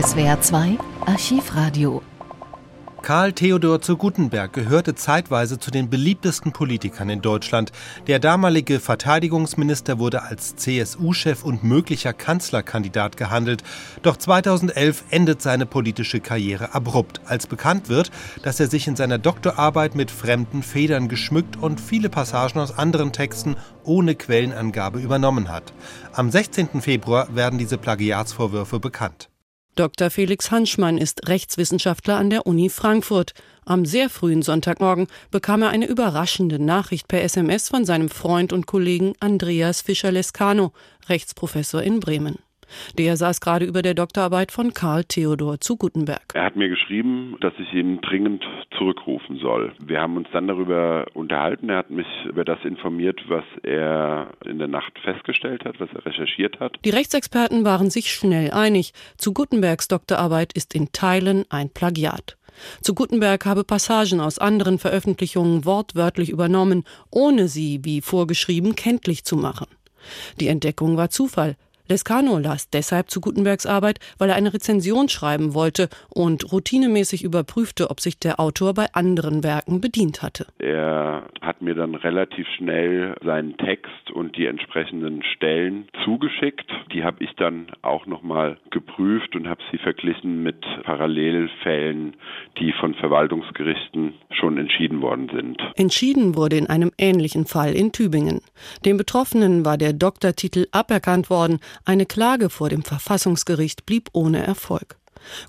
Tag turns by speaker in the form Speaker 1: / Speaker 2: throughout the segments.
Speaker 1: SWR 2 Archivradio
Speaker 2: Karl Theodor zu Gutenberg gehörte zeitweise zu den beliebtesten Politikern in Deutschland. Der damalige Verteidigungsminister wurde als CSU-Chef und möglicher Kanzlerkandidat gehandelt. Doch 2011 endet seine politische Karriere abrupt, als bekannt wird, dass er sich in seiner Doktorarbeit mit fremden Federn geschmückt und viele Passagen aus anderen Texten ohne Quellenangabe übernommen hat. Am 16. Februar werden diese Plagiatsvorwürfe bekannt.
Speaker 3: Dr. Felix Hanschmann ist Rechtswissenschaftler an der Uni Frankfurt. Am sehr frühen Sonntagmorgen bekam er eine überraschende Nachricht per SMS von seinem Freund und Kollegen Andreas Fischer-Lescano, Rechtsprofessor in Bremen. Der saß gerade über der Doktorarbeit von Karl Theodor zu Gutenberg.
Speaker 4: Er hat mir geschrieben, dass ich ihn dringend zurückrufen soll. Wir haben uns dann darüber unterhalten. Er hat mich über das informiert, was er in der Nacht festgestellt hat, was er recherchiert hat.
Speaker 3: Die Rechtsexperten waren sich schnell einig. Zu Gutenbergs Doktorarbeit ist in Teilen ein Plagiat. Zu Gutenberg habe Passagen aus anderen Veröffentlichungen wortwörtlich übernommen, ohne sie, wie vorgeschrieben, kenntlich zu machen. Die Entdeckung war Zufall. Lescano las deshalb zu Gutenbergs Arbeit, weil er eine Rezension schreiben wollte und routinemäßig überprüfte, ob sich der Autor bei anderen Werken bedient hatte.
Speaker 4: Er hat mir dann relativ schnell seinen Text und die entsprechenden Stellen zugeschickt. Die habe ich dann auch nochmal geprüft und habe sie verglichen mit Parallelfällen, die von Verwaltungsgerichten schon entschieden worden sind.
Speaker 3: Entschieden wurde in einem ähnlichen Fall in Tübingen. Dem Betroffenen war der Doktortitel aberkannt worden, eine Klage vor dem Verfassungsgericht blieb ohne Erfolg.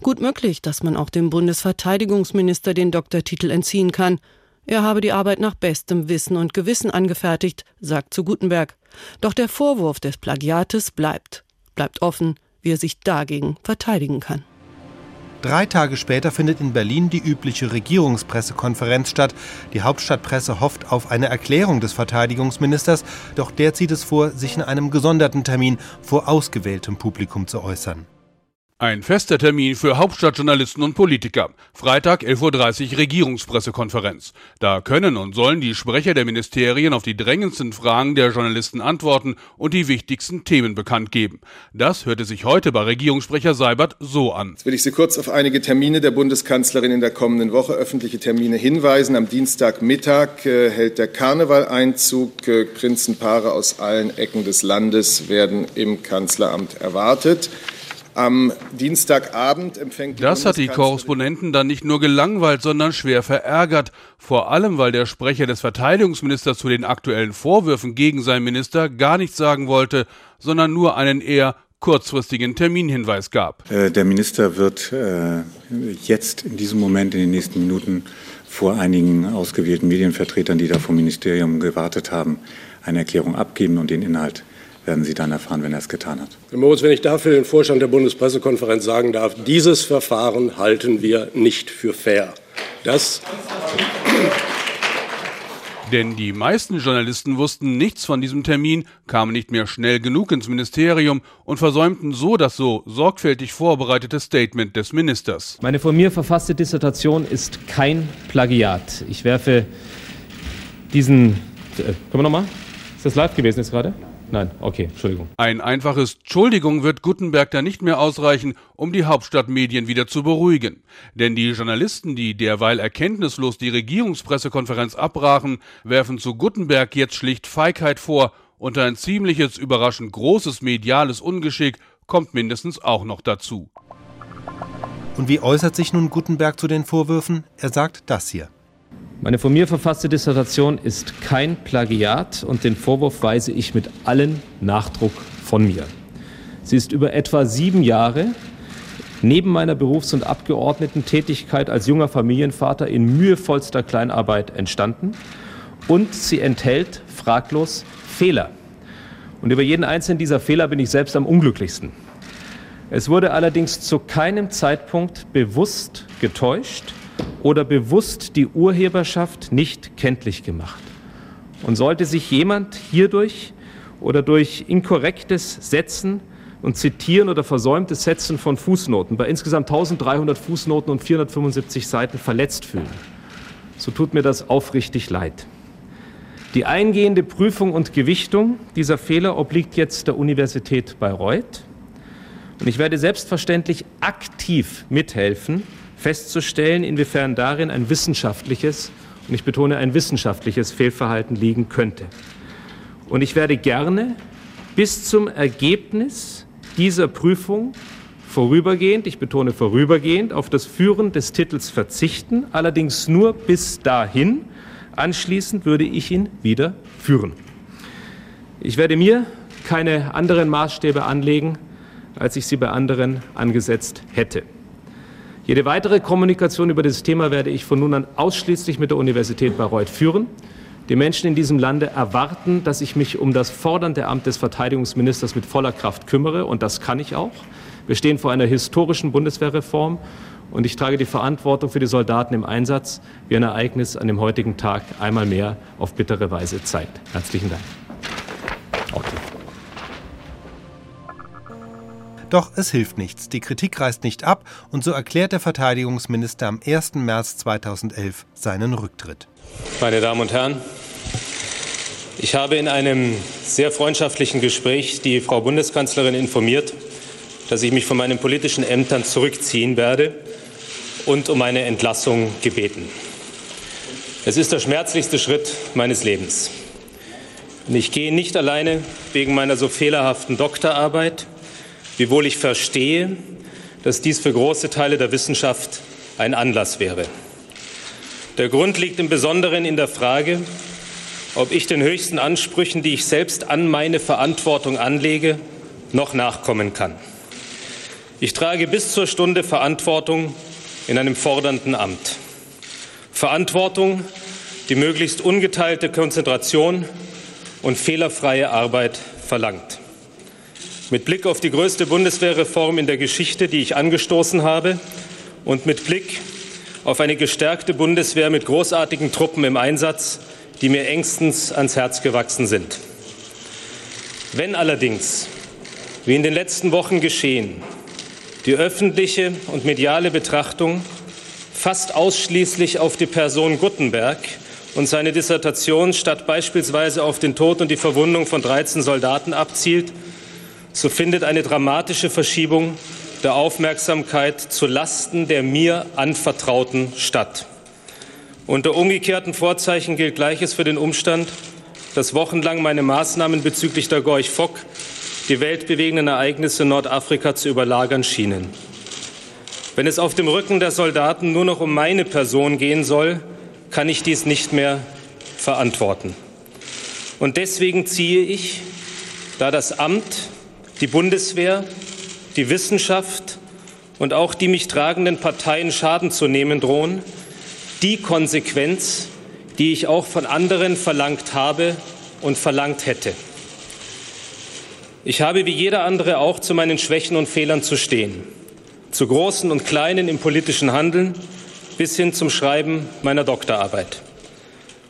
Speaker 3: Gut möglich, dass man auch dem Bundesverteidigungsminister den Doktortitel entziehen kann. Er habe die Arbeit nach bestem Wissen und Gewissen angefertigt, sagt zu Gutenberg. Doch der Vorwurf des Plagiates bleibt. Bleibt offen, wie er sich dagegen verteidigen kann.
Speaker 2: Drei Tage später findet in Berlin die übliche Regierungspressekonferenz statt. Die Hauptstadtpresse hofft auf eine Erklärung des Verteidigungsministers, doch der zieht es vor, sich in einem gesonderten Termin vor ausgewähltem Publikum zu äußern.
Speaker 5: Ein fester Termin für Hauptstadtjournalisten und Politiker. Freitag 11.30 Uhr Regierungspressekonferenz. Da können und sollen die Sprecher der Ministerien auf die drängendsten Fragen der Journalisten antworten und die wichtigsten Themen bekannt geben. Das hörte sich heute bei Regierungssprecher Seibert so an.
Speaker 6: Jetzt will ich Sie kurz auf einige Termine der Bundeskanzlerin in der kommenden Woche, öffentliche Termine hinweisen. Am Dienstagmittag äh, hält der Karneval Einzug. Äh, Prinzenpaare aus allen Ecken des Landes werden im Kanzleramt erwartet. Am Dienstagabend empfängt
Speaker 5: die Das hat die Korrespondenten dann nicht nur gelangweilt, sondern schwer verärgert. Vor allem, weil der Sprecher des Verteidigungsministers zu den aktuellen Vorwürfen gegen seinen Minister gar nichts sagen wollte, sondern nur einen eher kurzfristigen Terminhinweis gab.
Speaker 7: Äh, der Minister wird äh, jetzt in diesem Moment, in den nächsten Minuten, vor einigen ausgewählten Medienvertretern, die da vom Ministerium gewartet haben, eine Erklärung abgeben und den Inhalt werden Sie dann erfahren, wenn er es getan hat.
Speaker 8: Herr Moritz, wenn ich dafür den Vorstand der Bundespressekonferenz sagen darf, dieses Verfahren halten wir nicht für fair. Das
Speaker 5: denn die meisten Journalisten wussten nichts von diesem Termin, kamen nicht mehr schnell genug ins Ministerium und versäumten so das so sorgfältig vorbereitete Statement des Ministers.
Speaker 9: Meine von mir verfasste Dissertation ist kein Plagiat. Ich werfe diesen. Äh, können wir nochmal? Ist das live gewesen jetzt gerade? Nein, okay, Entschuldigung.
Speaker 5: Ein einfaches Entschuldigung wird Gutenberg da nicht mehr ausreichen, um die Hauptstadtmedien wieder zu beruhigen. Denn die Journalisten, die derweil erkenntnislos die Regierungspressekonferenz abbrachen, werfen zu Gutenberg jetzt schlicht Feigheit vor und ein ziemliches überraschend großes mediales Ungeschick kommt mindestens auch noch dazu.
Speaker 2: Und wie äußert sich nun Gutenberg zu den Vorwürfen? Er sagt das hier.
Speaker 9: Meine von mir verfasste Dissertation ist kein Plagiat und den Vorwurf weise ich mit allen Nachdruck von mir. Sie ist über etwa sieben Jahre neben meiner Berufs- und Abgeordnetentätigkeit als junger Familienvater in mühevollster Kleinarbeit entstanden und sie enthält fraglos Fehler. Und über jeden einzelnen dieser Fehler bin ich selbst am unglücklichsten. Es wurde allerdings zu keinem Zeitpunkt bewusst getäuscht oder bewusst die Urheberschaft nicht kenntlich gemacht. Und sollte sich jemand hierdurch oder durch inkorrektes Setzen und Zitieren oder versäumtes Setzen von Fußnoten bei insgesamt 1300 Fußnoten und 475 Seiten verletzt fühlen, so tut mir das aufrichtig leid. Die eingehende Prüfung und Gewichtung dieser Fehler obliegt jetzt der Universität Bayreuth.
Speaker 10: Und ich werde selbstverständlich aktiv mithelfen, festzustellen, inwiefern darin ein wissenschaftliches, und ich betone ein wissenschaftliches Fehlverhalten liegen könnte. Und ich werde gerne bis zum Ergebnis dieser Prüfung vorübergehend, ich betone vorübergehend, auf das Führen des Titels verzichten, allerdings nur bis dahin. Anschließend würde ich ihn wieder führen. Ich werde mir keine anderen Maßstäbe anlegen, als ich sie bei anderen angesetzt hätte. Jede weitere Kommunikation über dieses Thema werde ich von nun an ausschließlich mit der Universität Bayreuth führen. Die Menschen in diesem Lande erwarten, dass ich mich um das fordernde Amt des Verteidigungsministers mit voller Kraft kümmere, und das kann ich auch. Wir stehen vor einer historischen Bundeswehrreform, und ich trage die Verantwortung für die Soldaten im Einsatz, wie ein Ereignis an dem heutigen Tag einmal mehr auf bittere Weise zeigt. Herzlichen Dank.
Speaker 2: Okay. Doch es hilft nichts. Die Kritik reißt nicht ab und so erklärt der Verteidigungsminister am 1. März 2011 seinen Rücktritt.
Speaker 9: Meine Damen und Herren, ich habe in einem sehr freundschaftlichen Gespräch die Frau Bundeskanzlerin informiert, dass ich mich von meinen politischen Ämtern zurückziehen werde und um eine Entlassung gebeten. Es ist der schmerzlichste Schritt meines Lebens. Und ich gehe nicht alleine wegen meiner so fehlerhaften Doktorarbeit, wiewohl ich verstehe, dass dies für große Teile der Wissenschaft ein Anlass wäre. Der Grund liegt im Besonderen in der Frage, ob ich den höchsten Ansprüchen, die ich selbst an meine Verantwortung anlege, noch nachkommen kann. Ich trage bis zur Stunde Verantwortung in einem fordernden Amt. Verantwortung, die möglichst ungeteilte Konzentration und fehlerfreie Arbeit verlangt. Mit Blick auf die größte Bundeswehrreform in der Geschichte, die ich angestoßen habe, und mit Blick auf eine gestärkte Bundeswehr mit großartigen Truppen im Einsatz, die mir engstens ans Herz gewachsen sind. Wenn allerdings, wie in den letzten Wochen geschehen, die öffentliche und mediale Betrachtung fast ausschließlich auf die Person Guttenberg und seine Dissertation statt beispielsweise auf den Tod und die Verwundung von 13 Soldaten abzielt, so findet eine dramatische Verschiebung der Aufmerksamkeit zu Lasten der mir anvertrauten statt. Unter umgekehrten Vorzeichen gilt Gleiches für den Umstand, dass wochenlang meine Maßnahmen bezüglich der Gorch Fock die weltbewegenden Ereignisse in Nordafrika zu überlagern schienen. Wenn es auf dem Rücken der Soldaten nur noch um meine Person gehen soll, kann ich dies nicht mehr verantworten. Und deswegen ziehe ich, da das Amt, die Bundeswehr, die Wissenschaft und auch die mich tragenden Parteien Schaden zu nehmen drohen, die Konsequenz, die ich auch von anderen verlangt habe und verlangt hätte. Ich habe wie jeder andere auch zu meinen Schwächen und Fehlern zu stehen, zu großen und kleinen im politischen Handeln bis hin zum Schreiben meiner Doktorarbeit.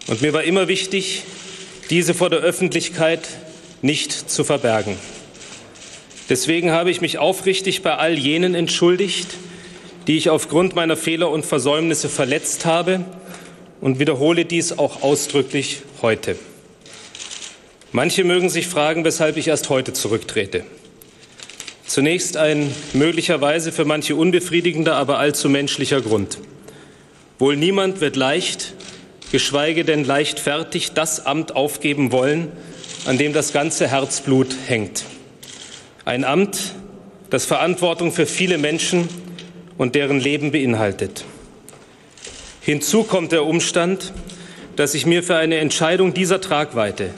Speaker 9: Und mir war immer wichtig, diese vor der Öffentlichkeit nicht zu verbergen. Deswegen habe ich mich aufrichtig bei all jenen entschuldigt, die ich aufgrund meiner Fehler und Versäumnisse verletzt habe und wiederhole dies auch ausdrücklich heute. Manche mögen sich fragen, weshalb ich erst heute zurücktrete. Zunächst ein möglicherweise für manche unbefriedigender, aber allzu menschlicher Grund. Wohl niemand wird leicht, geschweige denn leichtfertig, das Amt aufgeben wollen, an dem das ganze Herzblut hängt. Ein Amt, das Verantwortung für viele Menschen und deren Leben beinhaltet. Hinzu kommt der Umstand, dass ich mir für eine Entscheidung dieser Tragweite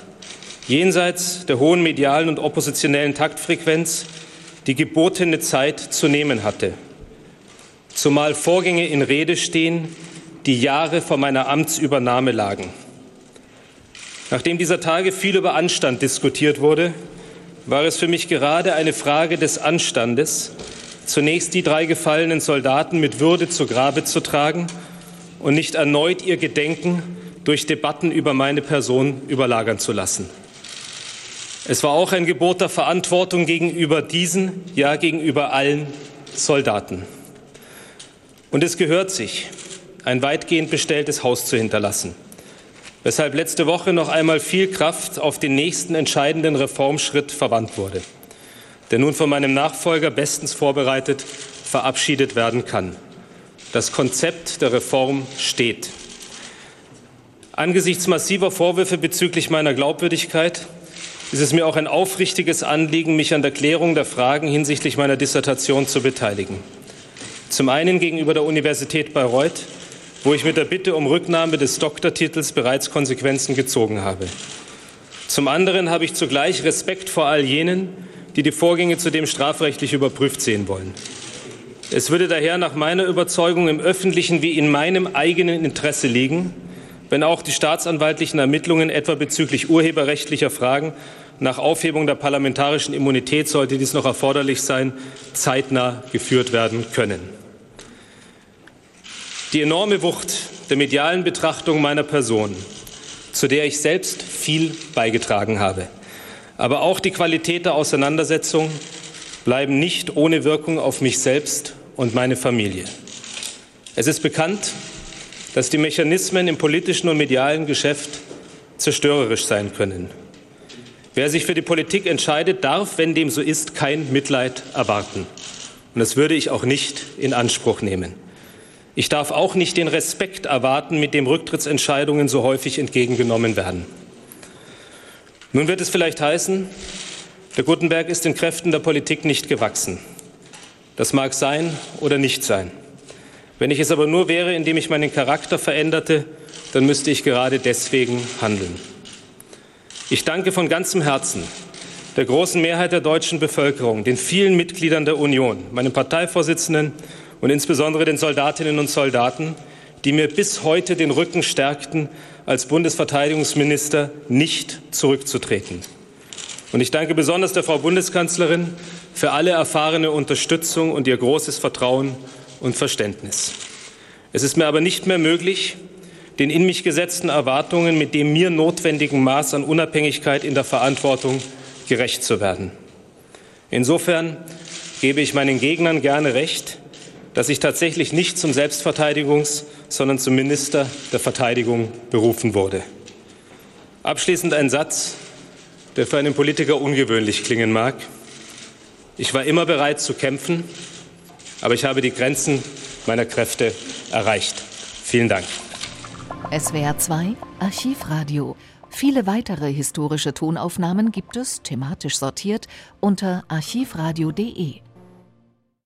Speaker 9: jenseits der hohen medialen und oppositionellen Taktfrequenz die gebotene Zeit zu nehmen hatte, zumal Vorgänge in Rede stehen, die Jahre vor meiner Amtsübernahme lagen. Nachdem dieser Tage viel über Anstand diskutiert wurde, war es für mich gerade eine Frage des Anstandes, zunächst die drei gefallenen Soldaten mit Würde zu Grabe zu tragen und nicht erneut ihr Gedenken durch Debatten über meine Person überlagern zu lassen. Es war auch ein Gebot der Verantwortung gegenüber diesen, ja gegenüber allen Soldaten. Und es gehört sich, ein weitgehend bestelltes Haus zu hinterlassen weshalb letzte Woche noch einmal viel Kraft auf den nächsten entscheidenden Reformschritt verwandt wurde. der nun von meinem Nachfolger bestens vorbereitet verabschiedet werden kann. Das Konzept der Reform steht. Angesichts massiver Vorwürfe bezüglich meiner Glaubwürdigkeit ist es mir auch ein aufrichtiges Anliegen, mich an der Klärung der Fragen hinsichtlich meiner Dissertation zu beteiligen. Zum einen gegenüber der Universität Bayreuth, wo ich mit der Bitte um Rücknahme des Doktortitels bereits Konsequenzen gezogen habe. Zum anderen habe ich zugleich Respekt vor all jenen, die die Vorgänge zudem strafrechtlich überprüft sehen wollen. Es würde daher nach meiner Überzeugung im öffentlichen wie in meinem eigenen Interesse liegen, wenn auch die staatsanwaltlichen Ermittlungen etwa bezüglich urheberrechtlicher Fragen nach Aufhebung der parlamentarischen Immunität, sollte dies noch erforderlich sein, zeitnah geführt werden können. Die enorme Wucht der medialen Betrachtung meiner Person, zu der ich selbst viel beigetragen habe, aber auch die Qualität der Auseinandersetzung bleiben nicht ohne Wirkung auf mich selbst und meine Familie. Es ist bekannt, dass die Mechanismen im politischen und medialen Geschäft zerstörerisch sein können. Wer sich für die Politik entscheidet, darf, wenn dem so ist, kein Mitleid erwarten. Und das würde ich auch nicht in Anspruch nehmen. Ich darf auch nicht den Respekt erwarten, mit dem Rücktrittsentscheidungen so häufig entgegengenommen werden. Nun wird es vielleicht heißen, der Gutenberg ist den Kräften der Politik nicht gewachsen. Das mag sein oder nicht sein. Wenn ich es aber nur wäre, indem ich meinen Charakter veränderte, dann müsste ich gerade deswegen handeln. Ich danke von ganzem Herzen der großen Mehrheit der deutschen Bevölkerung, den vielen Mitgliedern der Union, meinem Parteivorsitzenden und insbesondere den Soldatinnen und Soldaten, die mir bis heute den Rücken stärkten, als Bundesverteidigungsminister nicht zurückzutreten. Und ich danke besonders der Frau Bundeskanzlerin für alle erfahrene Unterstützung und ihr großes Vertrauen und Verständnis. Es ist mir aber nicht mehr möglich, den in mich gesetzten Erwartungen mit dem mir notwendigen Maß an Unabhängigkeit in der Verantwortung gerecht zu werden. Insofern gebe ich meinen Gegnern gerne recht, dass ich tatsächlich nicht zum Selbstverteidigungs-, sondern zum Minister der Verteidigung berufen wurde. Abschließend ein Satz, der für einen Politiker ungewöhnlich klingen mag. Ich war immer bereit zu kämpfen, aber ich habe die Grenzen meiner Kräfte erreicht. Vielen Dank.
Speaker 1: SWR 2 Archivradio. Viele weitere historische Tonaufnahmen gibt es, thematisch sortiert, unter archivradio.de.